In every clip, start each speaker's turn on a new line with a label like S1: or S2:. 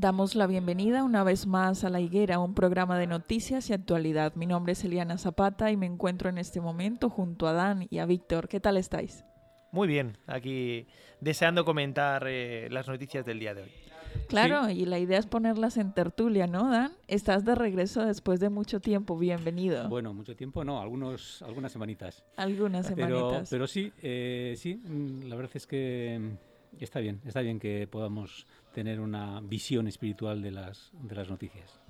S1: Damos la bienvenida una vez más a La Higuera, un programa de noticias y actualidad. Mi nombre es Eliana Zapata y me encuentro en este momento junto a Dan y a Víctor. ¿Qué tal estáis?
S2: Muy bien, aquí deseando comentar eh, las noticias del día de hoy.
S1: Claro, y la idea es ponerlas en tertulia, ¿no, Dan? Estás de regreso después de mucho tiempo, bienvenido.
S3: Bueno, mucho tiempo no, algunos, algunas semanitas.
S1: Algunas semanitas.
S3: Pero, sí, eh, sí, mm, la verdad es que mm, está bien, está bien que podamos tener una visión espiritual de las, de las noticias.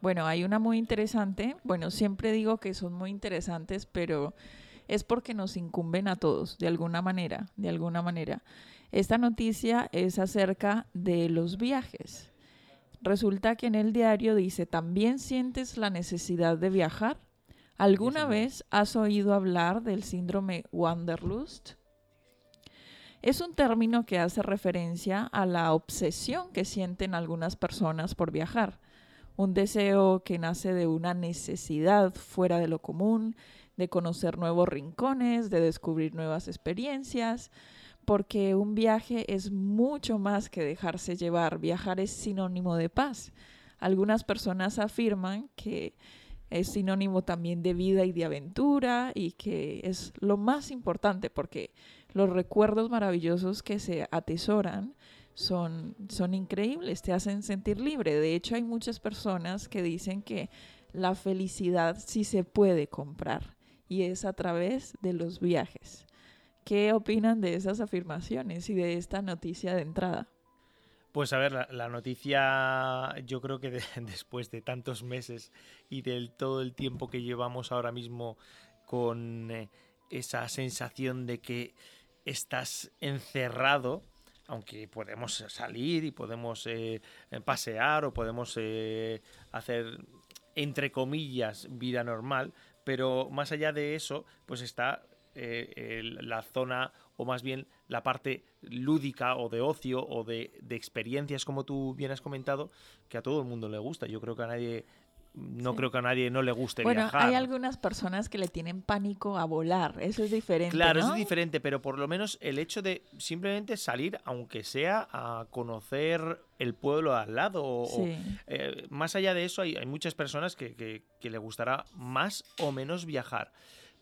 S1: Bueno, hay una muy interesante, bueno, siempre digo que son muy interesantes, pero es porque nos incumben a todos, de alguna manera, de alguna manera. Esta noticia es acerca de los viajes. Resulta que en el diario dice, ¿también sientes la necesidad de viajar? ¿Alguna vez has oído hablar del síndrome Wanderlust? Es un término que hace referencia a la obsesión que sienten algunas personas por viajar, un deseo que nace de una necesidad fuera de lo común, de conocer nuevos rincones, de descubrir nuevas experiencias, porque un viaje es mucho más que dejarse llevar, viajar es sinónimo de paz. Algunas personas afirman que es sinónimo también de vida y de aventura y que es lo más importante porque los recuerdos maravillosos que se atesoran son, son increíbles, te hacen sentir libre. De hecho, hay muchas personas que dicen que la felicidad sí se puede comprar y es a través de los viajes. ¿Qué opinan de esas afirmaciones y de esta noticia de entrada?
S2: Pues a ver, la, noticia yo creo que después de tantos meses y del todo el tiempo que llevamos ahora mismo con eh, esa sensación de que estás encerrado, aunque podemos salir y podemos eh, pasear o podemos eh, hacer, entre comillas, vida normal, pero más allá de eso, pues está eh, la zona o más bien la parte lúdica o de ocio o de, de, experiencias, como tú bien has comentado, que a todo el mundo le gusta. Yo creo que a nadie no creo que a nadie no le guste
S1: bueno,
S2: viajar.
S1: Hay algunas personas que le tienen pánico a volar, eso es diferente.
S2: Claro, eso es diferente, pero por lo menos el hecho de simplemente salir, aunque sea a conocer el pueblo al lado. Eh, más allá de eso, hay, muchas personas que, que, le gustará más o menos viajar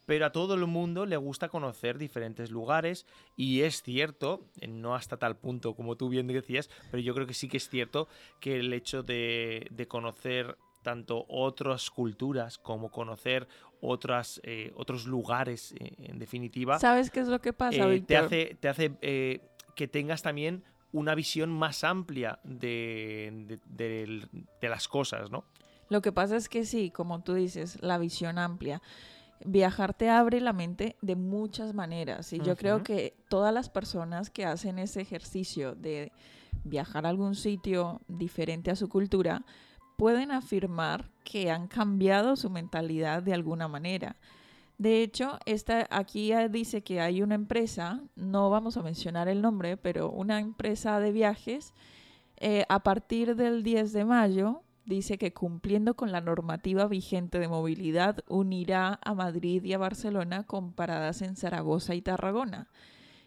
S2: pero a todo el mundo le gusta conocer diferentes lugares y es cierto, no hasta tal punto como tú bien decías, pero yo creo que sí que es cierto que el hecho de, de conocer tanto otras culturas como conocer otras, eh, otros lugares, eh, en definitiva.
S1: ¿Sabes qué es lo que pasa,
S2: eh, Te hace, te hace que tengas también una visión más amplia de, de, las cosas, ¿no?
S1: Lo que pasa es que sí, como tú dices, la visión amplia. Viajar te abre la mente de muchas maneras y yo creo que todas las personas que hacen ese ejercicio de viajar a algún sitio diferente a su cultura, pueden afirmar que han cambiado su mentalidad de alguna manera. De hecho, esta, aquí dice que hay una empresa, no vamos a mencionar el nombre, pero una empresa de viajes, eh, a partir del 10 de mayo, dice que cumpliendo con la normativa vigente de movilidad, unirá a Madrid y a Barcelona con paradas en Zaragoza y Tarragona.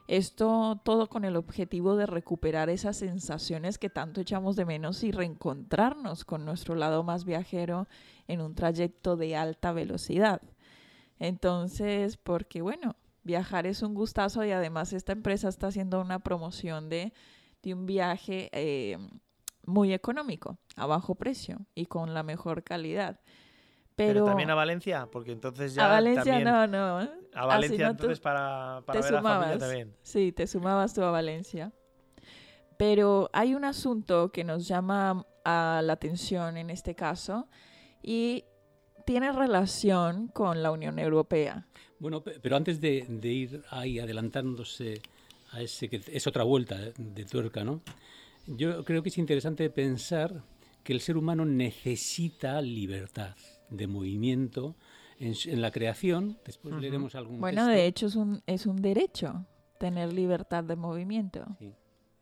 S1: Esto todo con el objetivo de recuperar esas sensaciones que tanto echamos de menos y reencontrarnos con nuestro lado más viajero en un trayecto de alta velocidad. Entonces, porque bueno, viajar es un gustazo y además esta empresa está haciendo una promoción de, de un viaje eh, muy económico, a bajo precio y con la mejor calidad. Pero,
S2: también a Valencia, porque entonces ya.
S1: A Valencia
S2: también,
S1: no, no.
S2: A Valencia entonces para, para ver a la familia también.
S1: Sí, te sumabas tú a Valencia. Pero hay un asunto que nos llama a la atención en este caso y tiene relación con la Unión Europea.
S3: Bueno, pero antes de, ir ahí adelantándose a ese que es otra vuelta de tuerca, ¿no? Yo creo que es interesante pensar que el ser humano necesita libertad de movimiento en, la creación. Después leeremos algún
S1: Bueno, de hecho es un, es un derecho tener libertad de movimiento.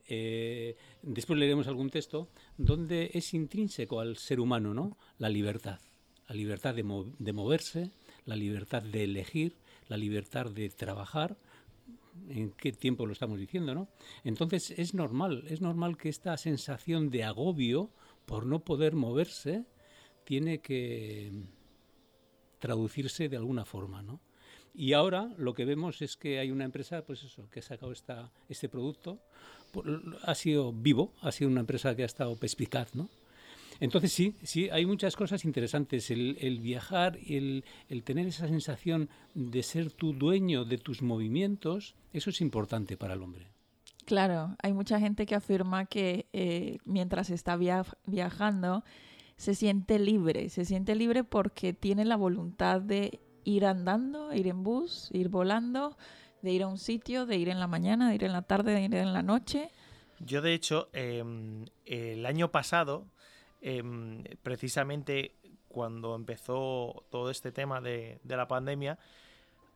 S3: Eh, después leeremos algún texto donde es intrínseco al ser humano, ¿no? La libertad. La libertad de, de moverse, la libertad de elegir, la libertad de trabajar, en qué tiempo lo estamos diciendo, ¿no? Entonces es normal, es normal que esta sensación de agobio por no poder moverse tiene que traducirse de alguna forma, ¿no? Y ahora lo que vemos es que hay una empresa, pues eso, que ha sacado esta, este producto, ha sido vivo, ha sido una empresa que ha estado perspicaz, ¿no? Entonces sí, sí, hay muchas cosas interesantes. El, viajar, el, el, tener esa sensación de ser tu dueño de tus movimientos, eso es importante para el hombre.
S1: Claro, hay mucha gente que afirma que eh, mientras está viajando se siente libre, se siente libre porque tiene la voluntad de ir andando, ir en bus, ir volando, de ir a un sitio, de ir en la mañana, de ir en la tarde, de ir en la noche.
S2: Yo de hecho, em, el año pasado Em, precisamente cuando empezó todo este tema de, la pandemia,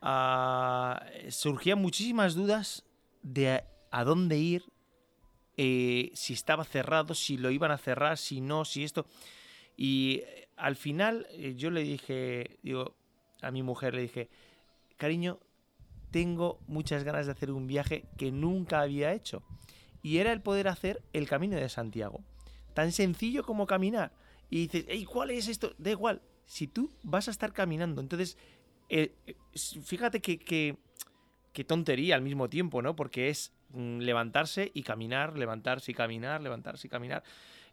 S2: ah, surgían muchísimas dudas de a, dónde ir, eh, si estaba cerrado, si lo iban a cerrar, si no, si esto. Y eh, al final eh, yo le dije, digo, a mi mujer le dije, cariño, tengo muchas ganas de hacer un viaje que nunca había hecho. Y era el poder hacer el Camino de Santiago tan sencillo como caminar. Y dices, ¿y ¿cuál es esto? Da igual, si tú vas a estar caminando, entonces, eh, fíjate que, que, tontería al mismo tiempo, ¿no? Porque es mm, levantarse y caminar, levantarse y caminar, levantarse y caminar.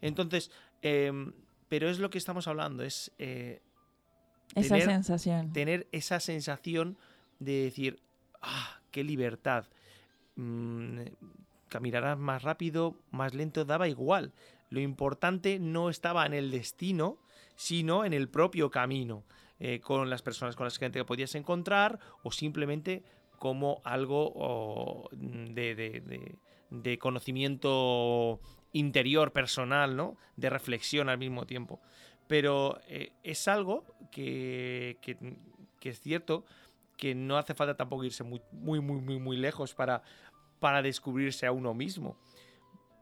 S2: Entonces, em, pero es lo que estamos hablando, es...
S1: Eh, esa sensación.
S2: Tener esa sensación de decir, ah, qué libertad. Mm, caminarás más rápido, más lento, daba igual. Lo importante no estaba en el destino, sino en el propio camino, eh, con las personas con las que te podías encontrar o simplemente como algo de, conocimiento interior, personal, ¿no? De reflexión al mismo tiempo. Pero eh, es algo que, es cierto que no hace falta tampoco irse muy, muy, muy, muy, lejos para, para descubrirse a uno mismo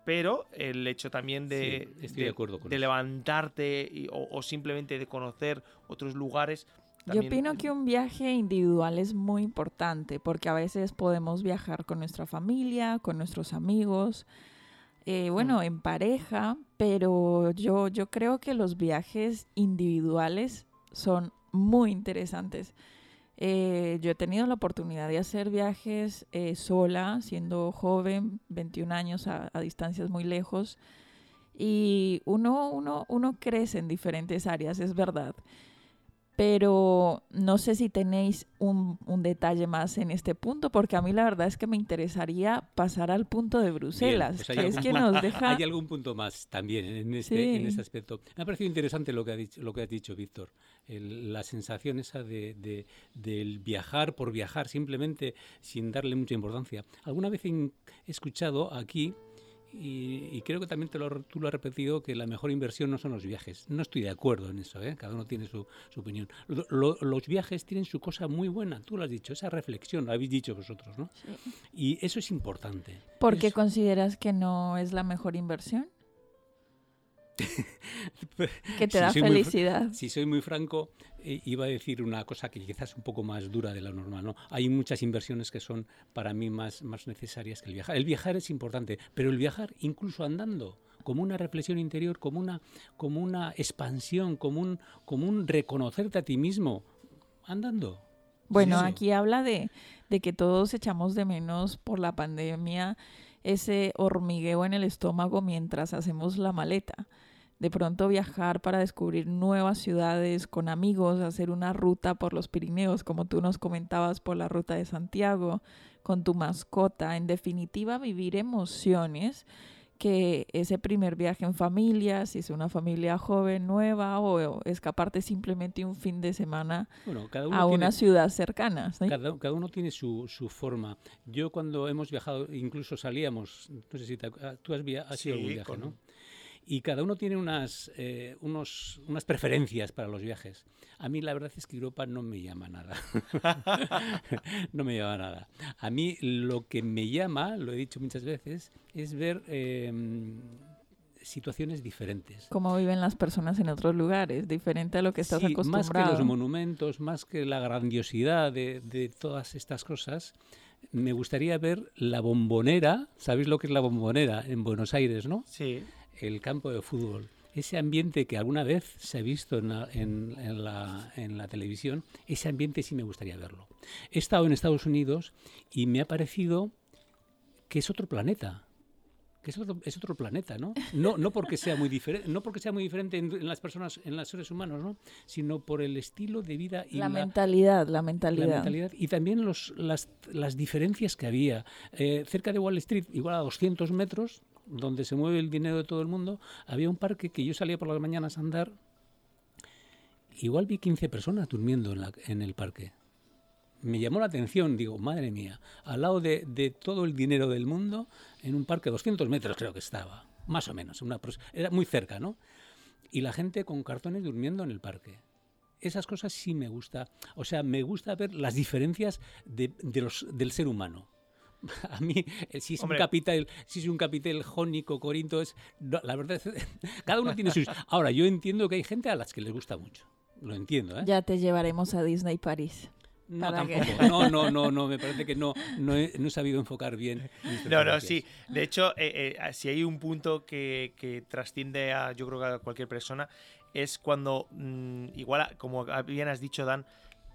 S2: pero el hecho también de, de, levantarte o, simplemente de conocer otros lugares.
S1: Yo opino que un viaje individual es muy importante porque a veces podemos viajar con nuestra familia, con nuestros amigos, eh, bueno, en pareja, pero yo, yo creo que los viajes individuales son muy interesantes. Eh, yo he tenido la oportunidad de hacer viajes eh, sola, siendo joven, 21 años a, distancias muy lejos. Y uno, uno, uno crece en diferentes áreas, es verdad pero no sé si tenéis un, detalle más en este punto, porque a mí la verdad es que me interesaría pasar al punto de Bruselas,
S3: pues es que nos deja... Hay algún punto más también en este, en este aspecto. Me ha parecido interesante lo que, ha dicho, lo que has dicho, Víctor, la sensación esa de, del viajar por viajar, simplemente sin darle mucha importancia. Alguna vez he escuchado aquí Y, creo que también te lo, tú lo has repetido, que la mejor inversión no son los viajes. No estoy de acuerdo en eso, ¿eh? cada uno tiene su, opinión. los viajes tienen su cosa muy buena, tú lo has dicho, esa reflexión, lo habéis dicho vosotros, ¿no? Y eso es importante.
S1: ¿Por qué consideras que no es la mejor inversión? que te da felicidad.
S3: si soy muy franco, eh, iba a decir una cosa que quizás es un poco más dura de la normal. ¿no? Hay muchas inversiones que son para mí más, más necesarias que el viajar. El viajar es importante, pero el viajar incluso andando como una reflexión interior, como una, como una expansión, como un, como un reconocerte a ti mismo, andando.
S1: Bueno, aquí habla de, de que todos echamos de menos por la pandemia ese hormigueo en el estómago mientras hacemos la maleta de pronto viajar para descubrir nuevas ciudades con amigos, hacer una ruta por los Pirineos, como tú nos comentabas, por la ruta de Santiago, con tu mascota, en definitiva vivir emociones que ese primer viaje en familia, si es una familia joven, nueva, o escaparte simplemente un fin de semana a una ciudad cercana.
S3: Cada, uno tiene su, su, forma. Yo cuando hemos viajado, incluso salíamos, no sé si tú has, via has algún viaje, ¿no? Y cada uno tiene unas, eh, unos, unas preferencias para los viajes. A mí la verdad es que Europa no me llama nada. no me llama nada. A mí lo que me llama, lo he dicho muchas veces, es ver em, situaciones diferentes.
S1: Cómo viven las personas en otros lugares, diferente a lo que estás acostumbrado.
S3: Más que los monumentos, más que la grandiosidad de, de todas estas cosas, me gustaría ver la bombonera. ¿Sabéis lo que es la bombonera en Buenos Aires, no?
S2: Sí
S3: el campo de fútbol. Ese ambiente que alguna vez se ha visto en la, en, la, en la, televisión, ese ambiente sí me gustaría verlo. He estado en Estados Unidos y me ha parecido que es otro planeta que es otro, es otro planeta, ¿no? No, no porque sea muy diferente, no porque sea muy diferente en, las personas, en los seres humanos, ¿no? Sino por el estilo de vida
S1: y la, mentalidad, la mentalidad. La
S3: mentalidad y también los, las, las diferencias que había. Eh, cerca de Wall Street, igual a 200 metros, donde se mueve el dinero de todo el mundo, había un parque que yo salía por las mañanas a andar. Igual vi 15 personas durmiendo en, el parque. Me llamó la atención, digo, madre mía, al lado de, todo el dinero del mundo, en un parque, 200 metros creo que estaba, más o menos, una, era muy cerca, ¿no? Y la gente con cartones durmiendo en el parque esas cosas sí me gusta. O sea, me gusta ver las diferencias de, del ser humano. a mí, eh, si es un capital, si es un capital jónico, corinto, es, la verdad, es, cada uno tiene sus... Ahora, yo entiendo que hay gente a las que les gusta mucho, lo entiendo. ¿eh?
S1: Ya te llevaremos a Disney París.
S3: No, tampoco. No, no, no, no, me parece que no, no he, no he sabido enfocar bien.
S2: No, no, sí. De hecho, eh, eh, si hay un punto que, que, trasciende a, yo creo que a cualquier persona, es cuando, mm, igual, como bien has dicho, Dan,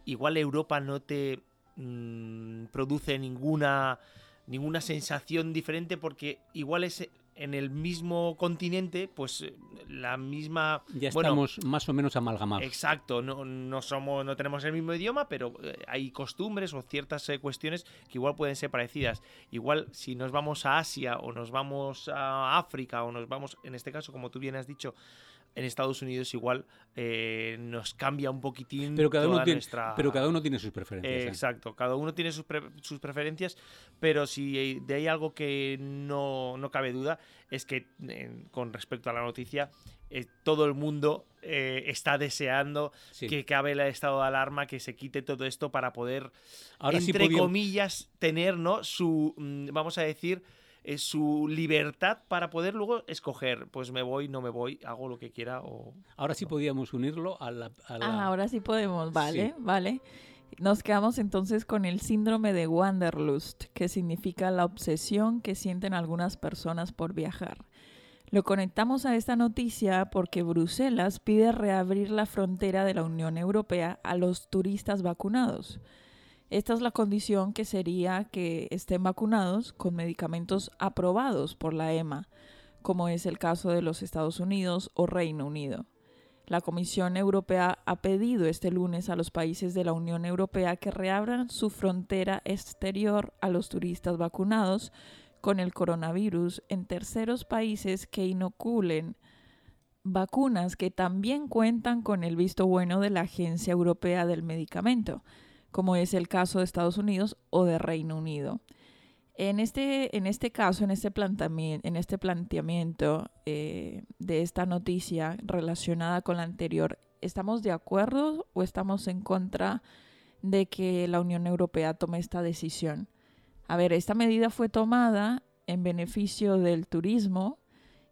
S2: igual Europa no te Mm, produce ninguna, ninguna sensación diferente porque igual es en el mismo continente, pues eh, la misma.
S3: Ya estamos más o menos amalgamados.
S2: Exacto, no, no, somos, no tenemos el mismo idioma, pero eh, hay costumbres o ciertas eh, cuestiones que igual pueden ser parecidas. Igual si nos vamos a Asia o nos vamos a África o nos vamos, en este caso, como tú bien has dicho, en Estados Unidos igual eh, nos cambia un poquitín
S3: pero cada uno tiene, Pero cada uno tiene sus preferencias.
S2: ¿eh? exacto, cada uno tiene sus, preferencias, pero si de ahí algo que no, cabe duda es que con respecto a la noticia, eh, todo el mundo está deseando que acabe el estado de alarma, que se quite todo esto para poder, entre comillas, tener ¿no? su, mm, vamos a decir, es su libertad para poder luego escoger, pues me voy, no me voy, hago lo que quiera o...
S3: Ahora sí podíamos unirlo a la...
S1: Ah, ahora sí podemos, vale, vale. Nos quedamos entonces con el síndrome de Wanderlust, que significa la obsesión que sienten algunas personas por viajar. Lo conectamos a esta noticia porque Bruselas pide reabrir la frontera de la Unión Europea a los turistas vacunados. Esta es la condición que sería que estén vacunados con medicamentos aprobados por la EMA, como es el caso de los Estados Unidos o Reino Unido. La Comisión Europea ha pedido este lunes a los países de la Unión Europea que reabran su frontera exterior a los turistas vacunados con el coronavirus en terceros países que inoculen vacunas que también cuentan con el visto bueno de la Agencia Europea del Medicamento como es el caso de Estados Unidos o de Reino Unido. En este, en este caso, en este este planteamiento eh, de esta noticia relacionada con la anterior, ¿estamos de acuerdo o estamos en contra de que la Unión Europea tome esta decisión? A ver, esta medida fue tomada en beneficio del turismo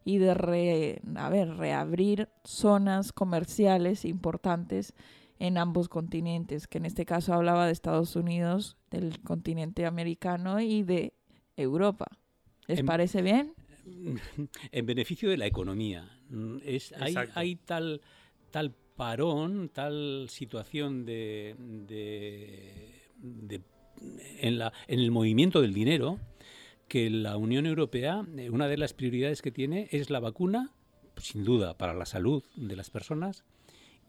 S1: y de ver, reabrir zonas comerciales importantes en ambos continentes, que en este caso hablaba de Estados Unidos, del continente americano y de Europa. ¿Les parece bien?
S3: En beneficio de la economía. Es, hay, hay, tal, tal parón, tal situación de, de, en, la, en el movimiento del dinero que la Unión Europea, eh, una de las prioridades que tiene es la vacuna, sin duda, para la salud de las personas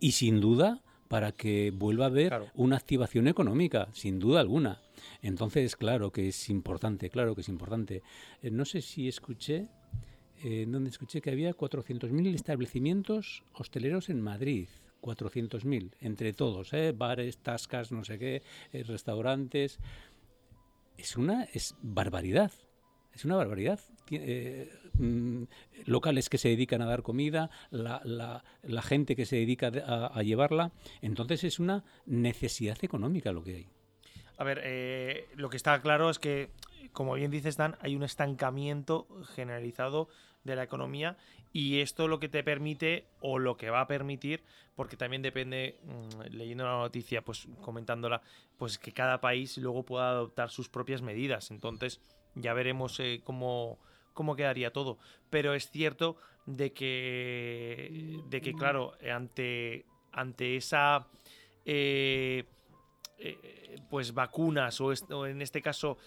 S3: y sin duda para que vuelva a haber una activación económica, sin duda alguna. Entonces, claro que es importante, claro que es importante. Eh, no sé si escuché, eh, donde escuché que había 400.000 establecimientos hosteleros en Madrid. 400.000, entre todos, ¿eh? bares, tascas, no sé qué, eh, restaurantes. Es una es barbaridad, es una barbaridad. Mm, locales que se dedican a dar comida, la, gente que se dedica a, llevarla. Entonces es una necesidad económica lo que hay.
S2: A ver, eh, lo que está claro es que, como bien dices, Dan, hay un estancamiento generalizado de la economía y esto lo que te permite o lo que va a permitir, porque también depende, mm, leyendo la noticia, pues comentándola, pues que cada país luego pueda adoptar sus propias medidas. Entonces ya veremos eh, cómo cómo quedaría todo. Pero es cierto de que, de que claro, ante, ante esa... Eh, eh, pues vacunas o, en este caso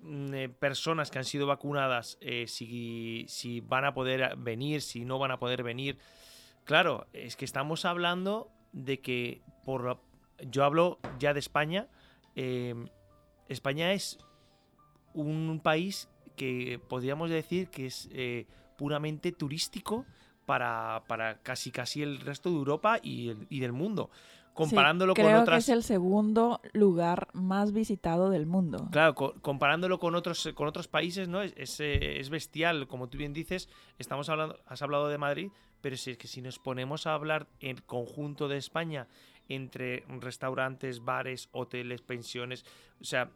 S2: mm, eh, personas que han sido vacunadas si, si van a poder venir, si no van a poder venir. Claro, es que estamos hablando de que por yo hablo ya de España. España es un país que podríamos decir que es eh, puramente turístico para, casi casi el resto de Europa y, del mundo. Comparándolo
S1: sí,
S2: creo con otras.
S1: Que es el segundo lugar más visitado del mundo.
S2: Claro, comparándolo con otros, con otros países, ¿no? Es, eh, es, bestial. Como tú bien dices, estamos hablando, has hablado de Madrid, pero si es que si nos ponemos a hablar en conjunto de España, entre restaurantes, bares, hoteles, pensiones, o sea,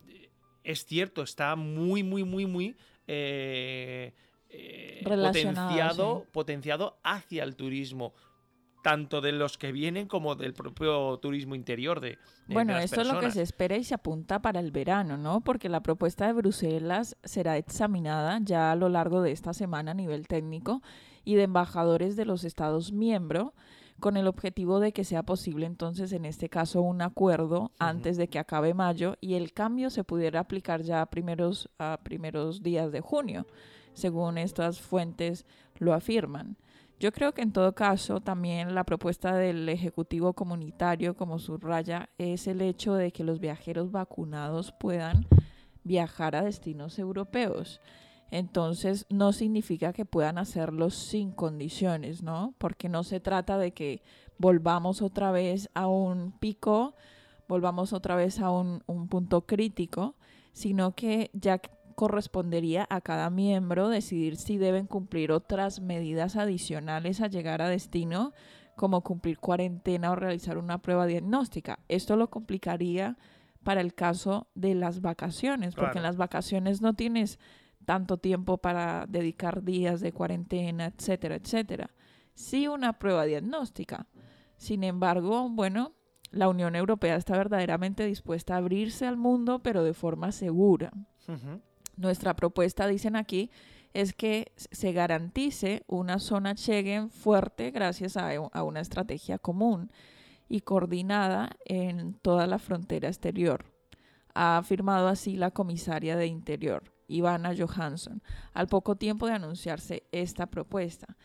S2: es cierto, está muy, muy, muy, muy eh, eh, potenciado, potenciado hacia el turismo tanto de los que vienen como del propio turismo interior de,
S1: bueno esto es lo que se espera y se apunta para el verano no porque la propuesta de Bruselas será examinada ya a lo largo de esta semana a nivel técnico y de embajadores de los estados miembros con el objetivo de que sea posible entonces en este caso un acuerdo antes de que acabe mayo y el cambio se pudiera aplicar ya a primeros, a primeros días de junio, según estas fuentes lo afirman. Yo creo que en todo caso también la propuesta del Ejecutivo Comunitario, como subraya, es el hecho de que los viajeros vacunados puedan viajar a destinos europeos. Entonces no significa que puedan hacerlo sin condiciones, ¿no? Porque no se trata de que volvamos otra vez a un pico, volvamos otra vez a un, punto crítico, sino que ya correspondería a cada miembro decidir si deben cumplir otras medidas adicionales a llegar a destino, como cumplir cuarentena o realizar una prueba diagnóstica. Esto lo complicaría para el caso de las vacaciones, porque en las vacaciones no tienes tanto tiempo para dedicar días de cuarentena, etcétera, etcétera. Sí una prueba diagnóstica. Sin embargo, bueno, la Unión Europea está verdaderamente dispuesta a abrirse al mundo, pero de forma segura. Nuestra propuesta, dicen aquí, es que se garantice una zona Schengen fuerte gracias a, a una estrategia común y coordinada en toda la frontera exterior. Ha afirmado así la comisaria de Interior. Ivana Johansson, al poco tiempo de anunciarse esta propuesta.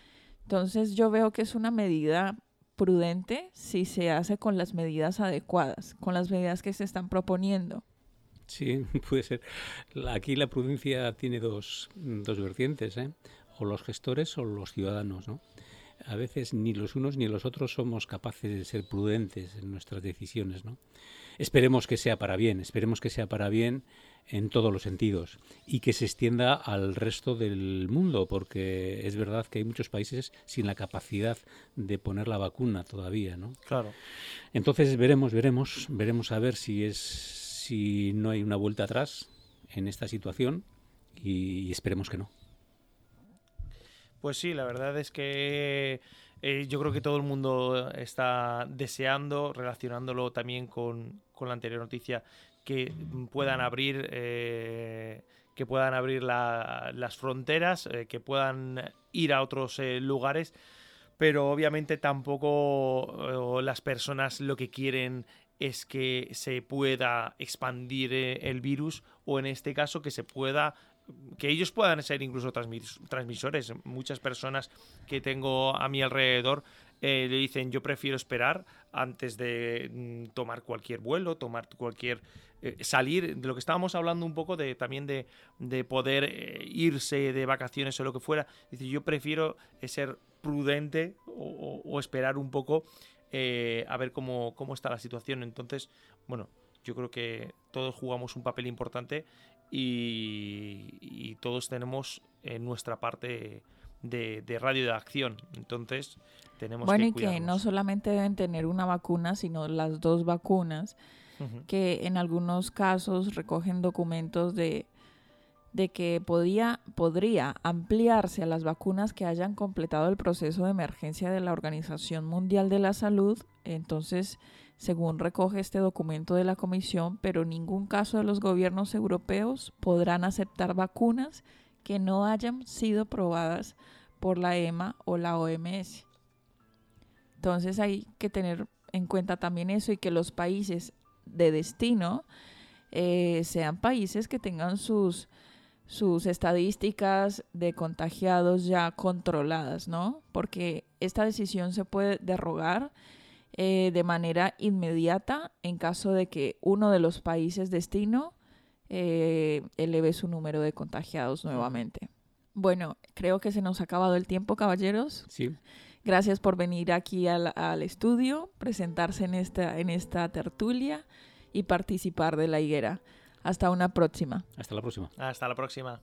S1: Entonces yo veo que es una medida prudente si se hace con las medidas adecuadas, con las medidas que se están proponiendo.
S3: Sí, puede ser. Aquí la prudencia tiene dos, dos vertientes, ¿eh? o los gestores o los ciudadanos. ¿no? A veces ni los unos ni los otros somos capaces de ser prudentes en nuestras decisiones. ¿no? Esperemos que sea para bien, esperemos que sea para bien en todos los sentidos y que se extienda al resto del mundo, porque es verdad que hay muchos países sin la capacidad de poner la vacuna todavía, ¿no?
S2: Claro.
S3: Entonces veremos, veremos, veremos a ver si es si no hay una vuelta atrás en esta situación y, esperemos que no.
S2: Pues sí, la verdad es que eh, yo creo que todo el mundo está deseando, relacionándolo también con, con la anterior noticia, que puedan abrir, eh, que puedan abrir las fronteras, eh, que puedan ir a otros eh, lugares, pero obviamente tampoco las personas lo que quieren es que se pueda expandir el virus o en este caso que se pueda que ellos puedan ser incluso transmisores. Muchas personas que tengo a mi alrededor le dicen yo prefiero esperar antes de mm, tomar cualquier vuelo, tomar cualquier eh, salir de lo que estábamos hablando un poco de también de, poder eh, irse de vacaciones o lo que fuera. Dice, yo prefiero eh, ser prudente o, esperar un poco a ver cómo, cómo está la situación. Entonces, bueno, yo creo que todos jugamos un papel importante y, todos tenemos en nuestra parte de, radio de acción. Entonces, tenemos
S1: bueno,
S2: que
S1: y que no solamente deben tener una vacuna, sino las dos vacunas que en algunos casos recogen documentos de, de que podía, podría ampliarse a las vacunas que hayan completado el proceso de emergencia de la Organización Mundial de la Salud. Entonces, según recoge este documento de la Comisión, pero ningún caso de los gobiernos europeos podrán aceptar vacunas que no hayan sido probadas por la EMA o la OMS. Entonces hay que tener en cuenta también eso y que los países de destino eh, sean países que tengan sus, sus estadísticas de contagiados ya controladas, ¿no? Porque esta decisión se puede derrogar eh, de manera inmediata en caso de que uno de los países destino eh, eleve su número de contagiados nuevamente. Bueno, creo que se nos ha acabado el tiempo, caballeros.
S3: Sí.
S1: Gracias por venir aquí al, al, estudio, presentarse en esta, en esta tertulia y participar de la higuera. Hasta una próxima.
S3: Hasta la próxima.
S2: Hasta la próxima.